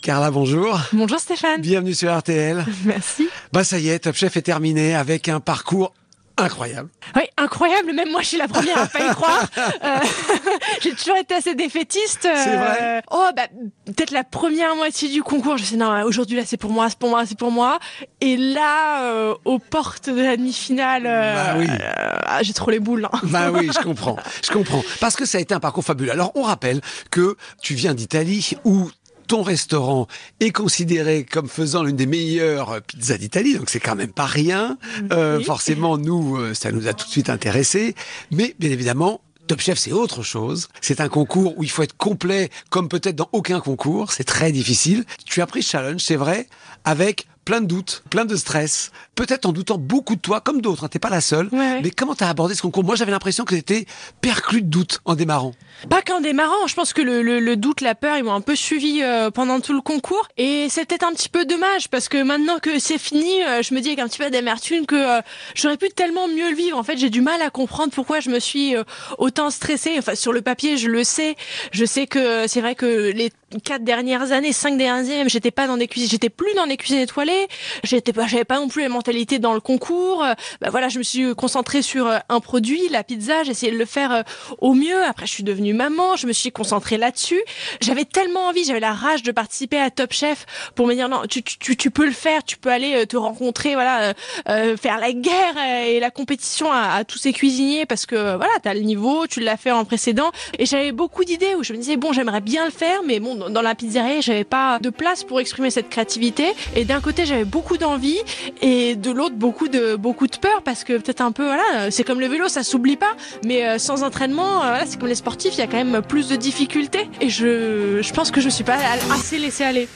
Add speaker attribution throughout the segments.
Speaker 1: Carla, bonjour.
Speaker 2: Bonjour Stéphane.
Speaker 1: Bienvenue sur RTL.
Speaker 2: Merci.
Speaker 1: Bah ça y est, Top Chef est terminé avec un parcours incroyable.
Speaker 2: Oui, incroyable. Même moi, je suis la première à pas y croire. Euh, J'ai toujours été assez défaitiste. euh,
Speaker 1: C'est vrai
Speaker 2: Oh, bah, peut-être la première moitié du concours. Je sais, non, aujourd'hui, là, c'est pour moi, c'est pour moi, c'est pour moi. Et là, euh, aux portes de la demi-finale, euh,
Speaker 1: Bah oui.
Speaker 2: euh, ah, j'ai trop les boules. hein.
Speaker 1: Bah oui, je comprends, je comprends. Parce que ça a été un parcours fabuleux. Alors, on rappelle que tu viens d'Italie où ton restaurant est considéré comme faisant l'une des meilleures pizzas d'Italie, donc c'est quand même pas rien. Euh,
Speaker 2: Oui.
Speaker 1: Forcément, nous, euh, ça nous a tout de suite intéressés. Mais bien évidemment, Top Chef, c'est autre chose. C'est un concours où il faut être complet, comme peut-être dans aucun concours. C'est très difficile. Tu as pris challenge, c'est vrai, avec plein de doutes, plein de stress, peut-être en doutant beaucoup de toi, comme d'autres. Hein, T'es pas la seule.
Speaker 2: Ouais, ouais.
Speaker 1: Mais comment t'as abordé ce concours? Moi, j'avais l'impression que t'étais perclus de doutes en démarrant.
Speaker 2: Pas qu'en démarrant, je pense que le, le, le doute, la peur, ils m'ont un peu suivi euh, pendant tout le concours. Et peut-être un petit peu dommage parce que maintenant que c'est fini, euh, je me dis avec un petit peu d'amertume que euh, j'aurais pu tellement mieux le vivre. En fait, j'ai du mal à comprendre pourquoi je me suis autant stressée. Enfin, sur le papier, je le sais. Je sais que c'est vrai que les quatre dernières années, cinq dernières années, j'étais pas dans des cuisines, j'étais plus dans des cuisines étoilées. J'étais pas, j'avais pas non plus les mentalités dans le concours. Bah voilà, je me suis concentrée sur euh, un produit, la pizza. J'ai essayé de le faire euh, au mieux. Après, je suis devenue maman. Je me suis concentrée là-dessus. J'avais tellement envie, j'avais la rage de participer à Top Chef pour me dire non, tu, tu, tu- peux le faire. Tu peux aller euh, te rencontrer, voilà, euh, faire la guerre et la compétition à, à tous ces cuisiniers parce que voilà, t'as le niveau, tu l'as fait en précédent. Et j'avais beaucoup d'idées où je me disais bon, j'aimerais bien le faire, mais bon, dans- la pizzeria, j'avais pas de place pour exprimer cette créativité. Et d'un côté, j'avais beaucoup d'envie et de l'autre, beaucoup de beaucoup de peur parce que peut-être un peu voilà, c'est comme le vélo, ça s'oublie pas, mais euh, sans entraînement, euh, voilà, c'est comme les sportifs, il y a quand même plus de difficultés. Et je je pense que je suis pas assez laissé aller.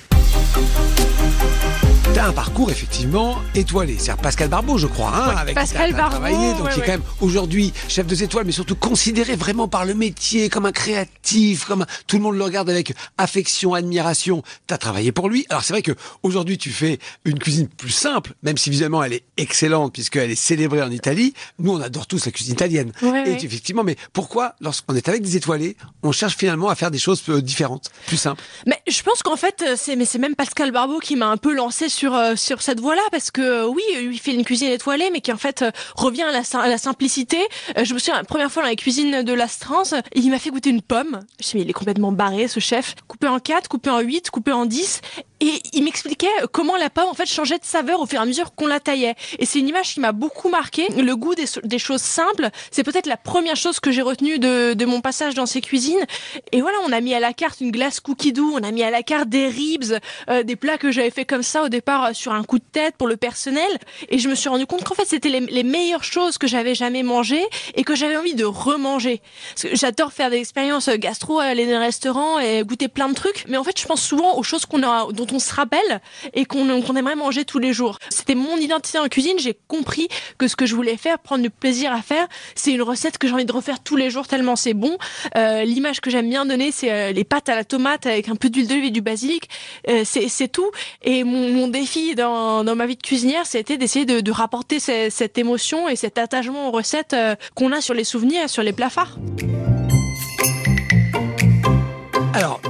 Speaker 1: Un parcours effectivement étoilé. C'est Pascal Barbeau, je crois, hein,
Speaker 2: Ouais,
Speaker 1: avec
Speaker 2: Pascal Barbeau,
Speaker 1: travaillé, donc
Speaker 2: ouais,
Speaker 1: qui est
Speaker 2: ouais.
Speaker 1: quand même aujourd'hui chef de étoiles, mais surtout considéré vraiment par le métier comme un créatif, comme un- tout le monde le regarde avec affection, admiration. T'as travaillé pour lui. Alors c'est vrai que aujourd'hui tu fais une cuisine plus simple, même si visuellement elle est excellente puisqu'elle est célébrée en Italie. Nous on adore tous la cuisine italienne. Et effectivement, mais pourquoi lorsqu'on est avec des étoilés, on cherche finalement à faire des choses euh, différentes, plus simples?
Speaker 2: Mais je pense qu'en fait, euh, c'est mais c'est même Pascal Barbeau qui m'a un peu lancé sur euh, sur cette voie-là parce que euh, oui, il fait une cuisine étoilée, mais qui en fait euh, revient à la, simplicité. Je me souviens la première fois dans la cuisine de l'Astrance, il m'a fait goûter une pomme. Je me suis dit, mais il est complètement barré ce chef, coupé en 4, coupé en 8, coupé en 10 et il m'expliquait comment la pomme en fait changeait de saveur au fur et à mesure qu'on la taillait. Et c'est une image qui m'a beaucoup marqué. Le goût des, choses simples, c'est peut-être la première chose que j'ai retenue de, mon passage dans ces cuisines. Et voilà, on a mis à la carte une glace cookie doux, on a mis à la carte des ribs, euh, des plats que j'avais fait comme ça au départ euh, sur un coup de tête pour le personnel. Et je me suis rendu compte qu'en fait c'était les, meilleures choses que j'avais jamais mangées et que j'avais envie de remanger. J'adore faire des expériences euh, gastro, aller dans les restaurants et goûter plein de trucs. Mais en fait, je pense souvent aux choses qu'on a, dont on se rappelle et qu'on qu'on aimerait manger tous les jours. C'était mon identité en cuisine. J'ai compris que ce que je voulais faire, prendre du plaisir à faire, c'est une recette que j'ai envie de refaire tous les jours tellement c'est bon. Euh, L'image que j'aime bien donner, c'est euh, les pâtes à la tomate avec un peu d'huile d'olive et du basilic. Euh, c'est tout. Et mon, défi dans, ma vie de cuisinière, c'était d'essayer de, rapporter ce- cette émotion et cet attachement aux recettes qu'on a sur les souvenirs, sur les plats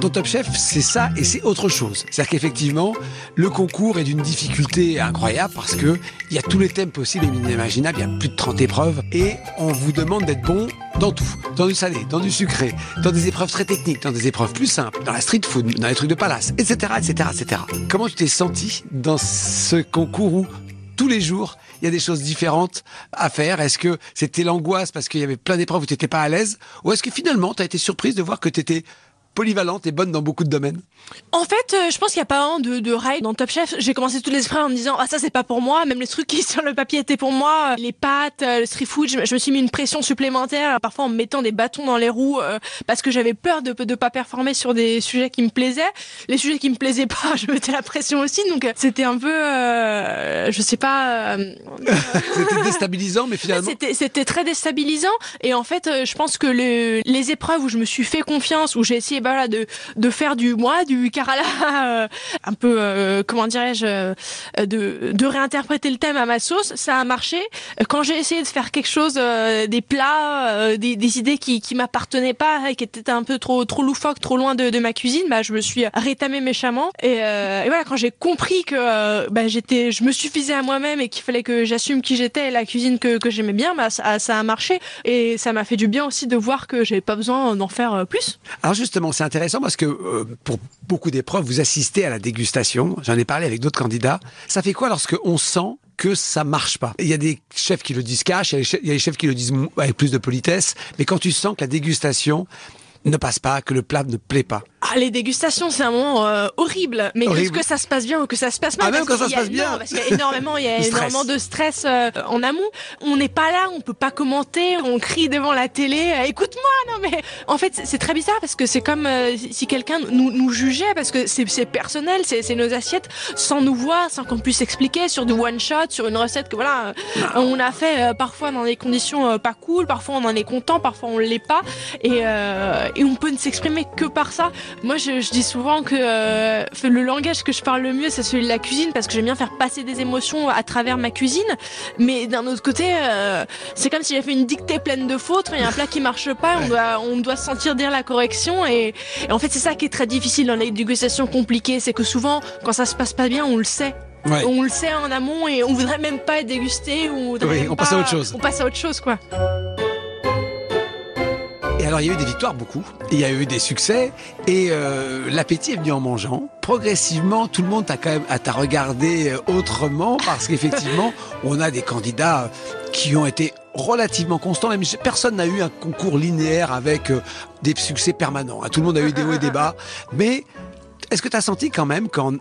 Speaker 1: dans Top Chef, c'est ça et c'est autre chose. C'est-à-dire qu'effectivement, le concours est d'une difficulté incroyable parce que il y a tous les thèmes possibles et inimaginables, il y a plus de 30 épreuves et on vous demande d'être bon dans tout. Dans du salé, dans du sucré, dans des épreuves très techniques, dans des épreuves plus simples, dans la street food, dans les trucs de palace, etc., etc., etc. Comment tu t'es senti dans ce concours où tous les jours, il y a des choses différentes à faire? Est-ce que c'était l'angoisse parce qu'il y avait plein d'épreuves où tu n'étais pas à l'aise? Ou est-ce que finalement, tu as été surprise de voir que tu étais polyvalente et bonne dans beaucoup de domaines
Speaker 2: En fait, euh, je pense qu'il n'y a pas un de, de rail dans Top Chef. J'ai commencé tous les épreuves en me disant ah ça c'est pas pour moi. Même les trucs qui sur le papier étaient pour moi. Les pâtes, euh, le street food, je, me suis mis une pression supplémentaire. Parfois en me mettant des bâtons dans les roues euh, parce que j'avais peur de de pas performer sur des sujets qui me plaisaient. Les sujets qui me plaisaient pas, je mettais la pression aussi. Donc c'était un peu, euh, je sais pas.
Speaker 1: c'était déstabilisant, mais finalement.
Speaker 2: C'était très déstabilisant. Et en fait, je pense que le, les épreuves où je me suis fait confiance, où j'ai essayé bah, de, faire du moi, du carala, euh, un peu, euh, comment dirais-je, euh, de, de réinterpréter le thème à ma sauce, ça a marché. Quand j'ai essayé de faire quelque chose, des plats, des, idées qui, qui m'appartenaient pas, et qui étaient un peu trop, trop loufoques, trop loin de, ma cuisine, bah, je me suis rétamé méchamment. Et, et voilà, quand j'ai compris que bah, j'étais, je me suffisais à moi-même et qu'il fallait que j'assume qui j'étais et la cuisine que, que j'aimais bien, bah, ça, ça a marché. Et ça m'a fait du bien aussi de voir que j'avais pas besoin d'en faire plus.
Speaker 1: Alors justement, c'est intéressant parce que euh, pour beaucoup d'épreuves, vous assistez à la dégustation. J'en ai parlé avec d'autres candidats. Ça fait quoi lorsque on sent que ça marche pas? Il y a des chefs qui le disent cash, il y a des chefs qui le disent avec plus de politesse, mais quand tu sens que la dégustation ne passe pas, que le plat ne plaît pas.
Speaker 2: Ah, les dégustations, c'est un moment euh, horrible. Mais est-ce que ça se passe bien ou que ça se passe mal
Speaker 1: Ah, même quand ça se passe bien.
Speaker 2: parce qu'il y a énormément, il y a énormément de stress euh, en amont. On n'est pas là, on peut pas commenter, on crie devant la télé. Euh, Écoute-moi, non mais en fait, c'est très bizarre parce que c'est comme si quelqu'un nous, nous jugeait parce que c'est personnel, c'est nos assiettes sans nous voir, sans qu'on puisse expliquer sur du one shot, sur une recette que voilà, on a fait parfois dans des conditions pas cool, parfois on en est content, parfois on l'est pas, et, et on peut ne s'exprimer que par ça. Moi, je, je dis souvent que euh, le langage que je parle le mieux, c'est celui de la cuisine, parce que j'aime bien faire passer des émotions à travers ma cuisine. Mais d'un autre côté, euh, c'est comme si j'avais fait une dictée pleine de fautes. Il y a un plat qui marche pas, on doit, on doit sentir dire la correction. Et, en fait, c'est ça qui est très difficile dans les dégustations compliquées, c'est que souvent, quand ça se passe pas bien, on le sait. On le sait en amont et on voudrait même pas être dégusté.
Speaker 1: On, oui, on passe à autre chose.
Speaker 2: On passe à autre chose, quoi.
Speaker 1: Alors, il y a eu des victoires, beaucoup. Il y a eu des succès. Et euh, l'appétit est venu en mangeant. Progressivement, tout le monde a quand même à t'a regardé euh, autrement parce qu'effectivement, on a des candidats qui ont été relativement constants. Même personne n'a eu un concours linéaire avec euh, des succès permanents. Tout le monde a eu des hauts et des bas. Mais est-ce que tu as senti quand même quand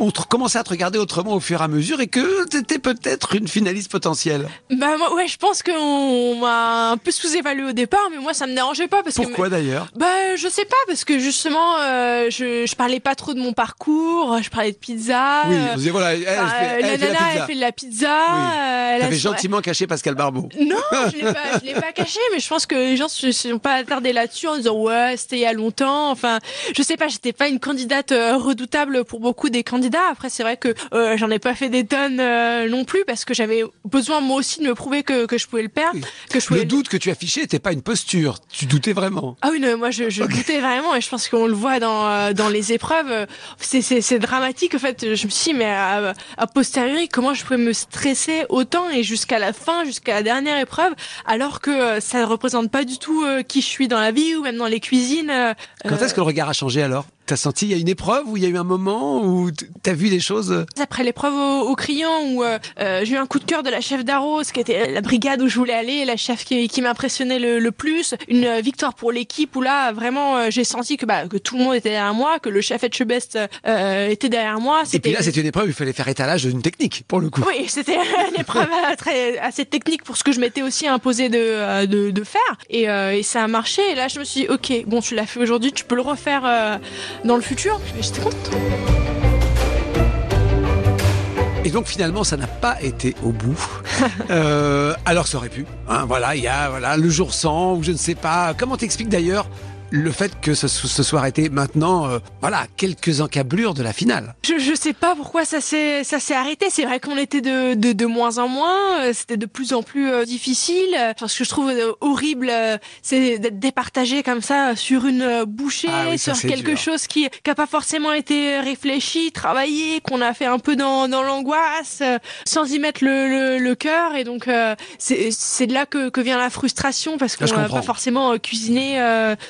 Speaker 1: on commençait à te regarder autrement au fur et à mesure et que t'étais peut-être une finaliste potentielle.
Speaker 2: Bah moi, ouais, je pense qu'on m'a un peu sous-évalué au départ, mais moi ça me dérangeait pas parce
Speaker 1: Pourquoi d'ailleurs?
Speaker 2: Bah je sais pas parce que justement euh, je, je parlais pas trop de mon parcours, je parlais de pizza.
Speaker 1: Oui, vous dites, voilà, elle,
Speaker 2: bah,
Speaker 1: elle,
Speaker 2: la
Speaker 1: fait
Speaker 2: nana,
Speaker 1: elle
Speaker 2: fait de la pizza. Oui.
Speaker 1: T'avais gentiment caché Pascal Barbeau.
Speaker 2: Non, je l'ai pas, je l'ai pas caché, mais je pense que les gens se sont pas attardés là-dessus en disant ouais c'était il y a longtemps. Enfin, je sais pas, j'étais pas une candidate euh, redoutable pour beaucoup des candidats. Après c'est vrai que euh, j'en ai pas fait des tonnes euh, non plus parce que j'avais besoin moi aussi de me prouver que, que je pouvais le perdre. Que je
Speaker 1: le doute que tu affichais n'était pas une posture, tu doutais vraiment.
Speaker 2: Ah oui, non, moi je, je doutais vraiment et je pense qu'on le voit dans, euh, dans les épreuves. C'est dramatique en fait. Je me suis dit, mais à, à posteriori, comment je pouvais me stresser autant et jusqu'à la fin, jusqu'à la dernière épreuve, alors que ça ne représente pas du tout qui je suis dans la vie ou même dans les cuisines.
Speaker 1: Quand est-ce que le regard a changé alors? T'as senti, il y a une épreuve où il y a eu un moment où t'as vu des choses euh?
Speaker 2: Après l'épreuve au, au, crayon où euh, euh, j'ai eu un coup de cœur de la chef d'Arros, qui était la brigade où je voulais aller, la chef qui, qui m'impressionnait le, le, plus. Une victoire pour l'équipe où là, vraiment, j'ai senti que, bah, que tout le monde était derrière moi, que le chef Etchebest euh, était derrière moi.
Speaker 1: Et puis là, c'était une épreuve où il fallait faire étalage d'une technique, pour le coup.
Speaker 2: Oui, c'était une épreuve très, assez technique pour ce que je m'étais aussi imposé de, de, de faire. Et, et, ça a marché. Et là, je me suis dit, ok, bon, tu l'as fait aujourd'hui, tu peux le refaire dans le futur. J'étais contente.
Speaker 1: Et donc finalement, ça n'a pas été au bout. euh, alors ça aurait pu. Hein, voilà, il y a voilà le jour sans ou je ne sais pas. Comment t'expliques d'ailleurs le fait que ce, ce soit arrêté maintenant, euh, voilà, quelques encablures de la finale.
Speaker 2: Je, je sais pas pourquoi ça s'est ça s'est arrêté. C'est vrai qu'on était de, de, de moins en moins. Euh, c'était de plus en plus euh, difficile. Enfin, ce que je trouve horrible, c'est d'être départagé comme ça sur une bouchée, ah oui, sur quelque chose qui qui a pas forcément été réfléchi, travaillé, qu'on a fait un peu dans dans l'angoisse, sans y mettre le le, le cœur. Et donc c'est c'est de là que que vient la frustration parce qu'on n'a pas forcément cuisiné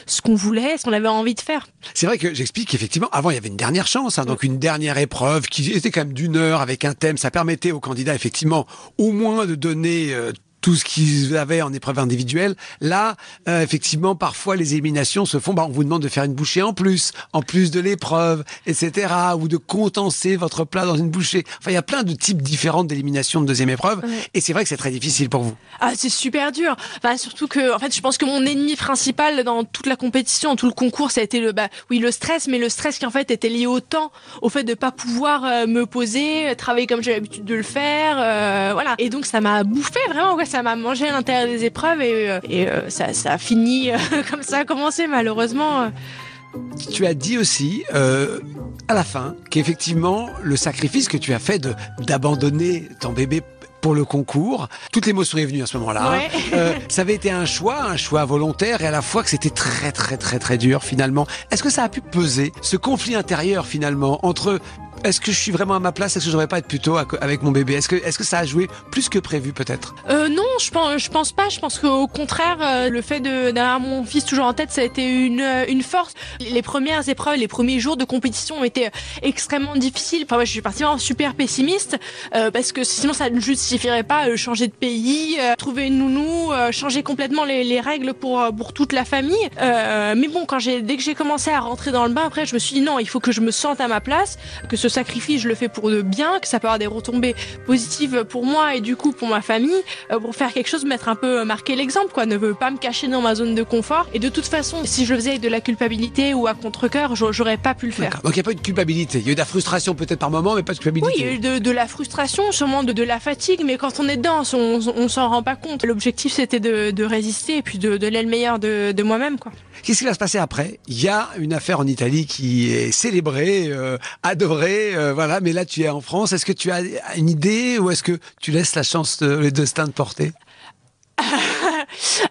Speaker 2: ce qu'on voulait, ce qu'on avait envie de faire.
Speaker 1: C'est vrai que j'explique qu'effectivement, avant, il y avait une dernière chance, hein, donc une dernière épreuve qui était quand même d'une heure avec un thème. Ça permettait aux candidats, effectivement, au moins de donner euh, tout ce qu'ils avaient en épreuve individuelle. Là, euh, effectivement, parfois les éliminations se font. Bah, on vous demande de faire une bouchée en plus, en plus de l'épreuve, etc., ou de condenser votre plat dans une bouchée. Enfin, il y a plein de types différents d'élimination de deuxième épreuve, et c'est vrai que c'est très difficile pour vous.
Speaker 2: Ah, c'est super dur. Enfin, surtout que, en fait, je pense que mon ennemi principal dans toute la compétition, tout le concours, ça a été le, bah, oui, le stress, mais le stress qui en fait était lié au temps, au fait de pas pouvoir euh, me poser, travailler comme j'ai l'habitude de le faire, euh, voilà. Et donc ça m'a bouffé vraiment, quoi. Ça m'a mangé à l'intérieur des épreuves et, euh, et euh, ça, ça a fini euh, comme ça a commencé malheureusement.
Speaker 1: Tu as dit aussi euh, à la fin qu'effectivement le sacrifice que tu as fait de d'abandonner ton bébé pour le concours, toutes les mots sont venues à ce moment-là. hein. Euh, ça avait été un choix, un choix volontaire, et à la fois que c'était très très très très dur finalement. Est-ce que ça a pu peser ce conflit intérieur finalement entre est-ce que je suis vraiment à ma place, est-ce que je devrais pas être plutôt avec mon bébé? Est-ce que est-ce que ça a joué plus que prévu peut-être?
Speaker 2: Euh, non, je pense, je pense pas. Je pense qu'au contraire, euh, le fait d'avoir mon fils toujours en tête, ça a été une, euh, une force. Les premières épreuves, les premiers jours de compétition ont été extrêmement difficiles. Enfin, moi, je suis partie vraiment super pessimiste parce que sinon, ça ne justifierait pas changer de pays, trouver une nounou, changer complètement les, les règles pour pour toute la famille. Mais bon, quand dès que j'ai commencé à rentrer dans le bain, après, je me suis dit non, il faut que je me sente à ma place, que ce sacrifice, je le fais pour de bien, que ça peut avoir des retombées positives pour moi et du coup pour ma famille, euh, pour faire quelque chose, mettre un peu euh, marquer l'exemple, quoi, ne veut pas me cacher dans ma zone de confort. Et de toute façon, si je le faisais avec de la culpabilité ou à contre-cœur, j'a- j'aurais pas pu le faire.
Speaker 1: Donc il n'y a pas eu de culpabilité. Il y a eu de la frustration peut-être par moment, mais pas de culpabilité.
Speaker 2: Oui, il y a eu de, de la frustration, sûrement de, de la fatigue, mais quand on est dedans, on, on s'en rend pas compte. L'objectif, c'était de, de résister et puis de donner le meilleur de, de moi-même, quoi.
Speaker 1: Qu'est-ce qui va se passer après? Il y a une affaire en Italie qui est célébrée, euh, adorée, euh, voilà. Mais là, tu es en France. Est-ce que tu as une idée ou est-ce que tu laisses la chance, de, le destin de porter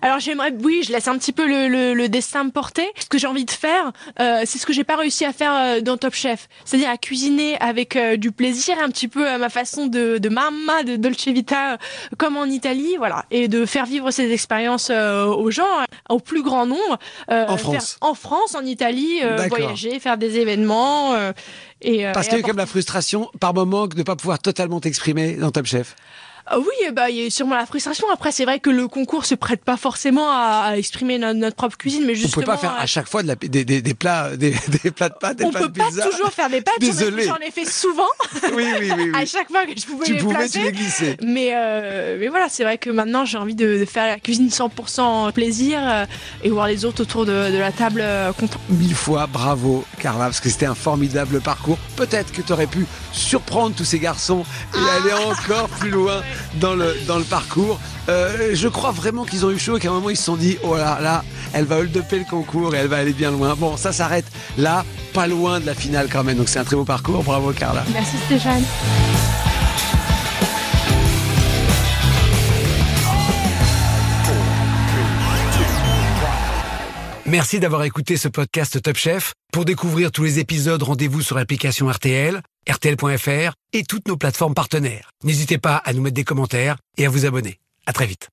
Speaker 2: Alors j'aimerais, oui, je laisse un petit peu le, le, le destin me porter. Ce que j'ai envie de faire, euh, c'est ce que j'ai pas réussi à faire euh, dans Top Chef, c'est-à-dire à cuisiner avec euh, du plaisir, un petit peu à ma façon de, de mamma, de Dolce Vita, euh, comme en Italie, voilà, et de faire vivre ces expériences euh, aux gens, euh, au plus grand nombre. euh,
Speaker 1: En
Speaker 2: faire-
Speaker 1: France.
Speaker 2: En France, en Italie, euh, voyager, faire des événements. euh, et, euh,
Speaker 1: Parce qu'il y a quand même la frustration par moment de ne pas pouvoir totalement t'exprimer dans Top Chef.
Speaker 2: Ah oui, bah, il y a sûrement la frustration. Après, c'est vrai que le concours se prête pas forcément à, à exprimer no- notre propre cuisine, mais
Speaker 1: On
Speaker 2: justement.
Speaker 1: peut pas faire
Speaker 2: euh,
Speaker 1: à chaque fois de la, des, des, des plats, des, des plats de pâtes, des
Speaker 2: on
Speaker 1: plats
Speaker 2: peut
Speaker 1: de
Speaker 2: pas toujours faire des pâtes.
Speaker 1: Désolé.
Speaker 2: J'en ai fait souvent,
Speaker 1: Oui, oui, oui.
Speaker 2: à chaque fois que je pouvais
Speaker 1: Tu
Speaker 2: les
Speaker 1: pouvais, tu les glissais.
Speaker 2: Mais, euh, mais voilà, c'est vrai que maintenant j'ai envie de, de faire la cuisine 100% plaisir euh, et voir les autres autour de, de la table euh, contents.
Speaker 1: Mille fois bravo, Carla, parce que c'était un formidable parcours. Peut-être que tu aurais pu surprendre tous ces garçons et aller encore plus loin dans le, dans le parcours. Euh, je crois vraiment qu'ils ont eu chaud et qu'à un moment ils se sont dit oh là là, elle va hold le concours et elle va aller bien loin. Bon, ça s'arrête là, pas loin de la finale quand même. Donc c'est un très beau parcours. Bravo, Carla.
Speaker 2: Merci Stéphane.
Speaker 1: Merci d'avoir écouté ce podcast Top Chef. Pour découvrir tous les épisodes, rendez-vous sur l'application RTL, RTL.fr et toutes nos plateformes partenaires. N'hésitez pas à nous mettre des commentaires et à vous abonner. À très vite.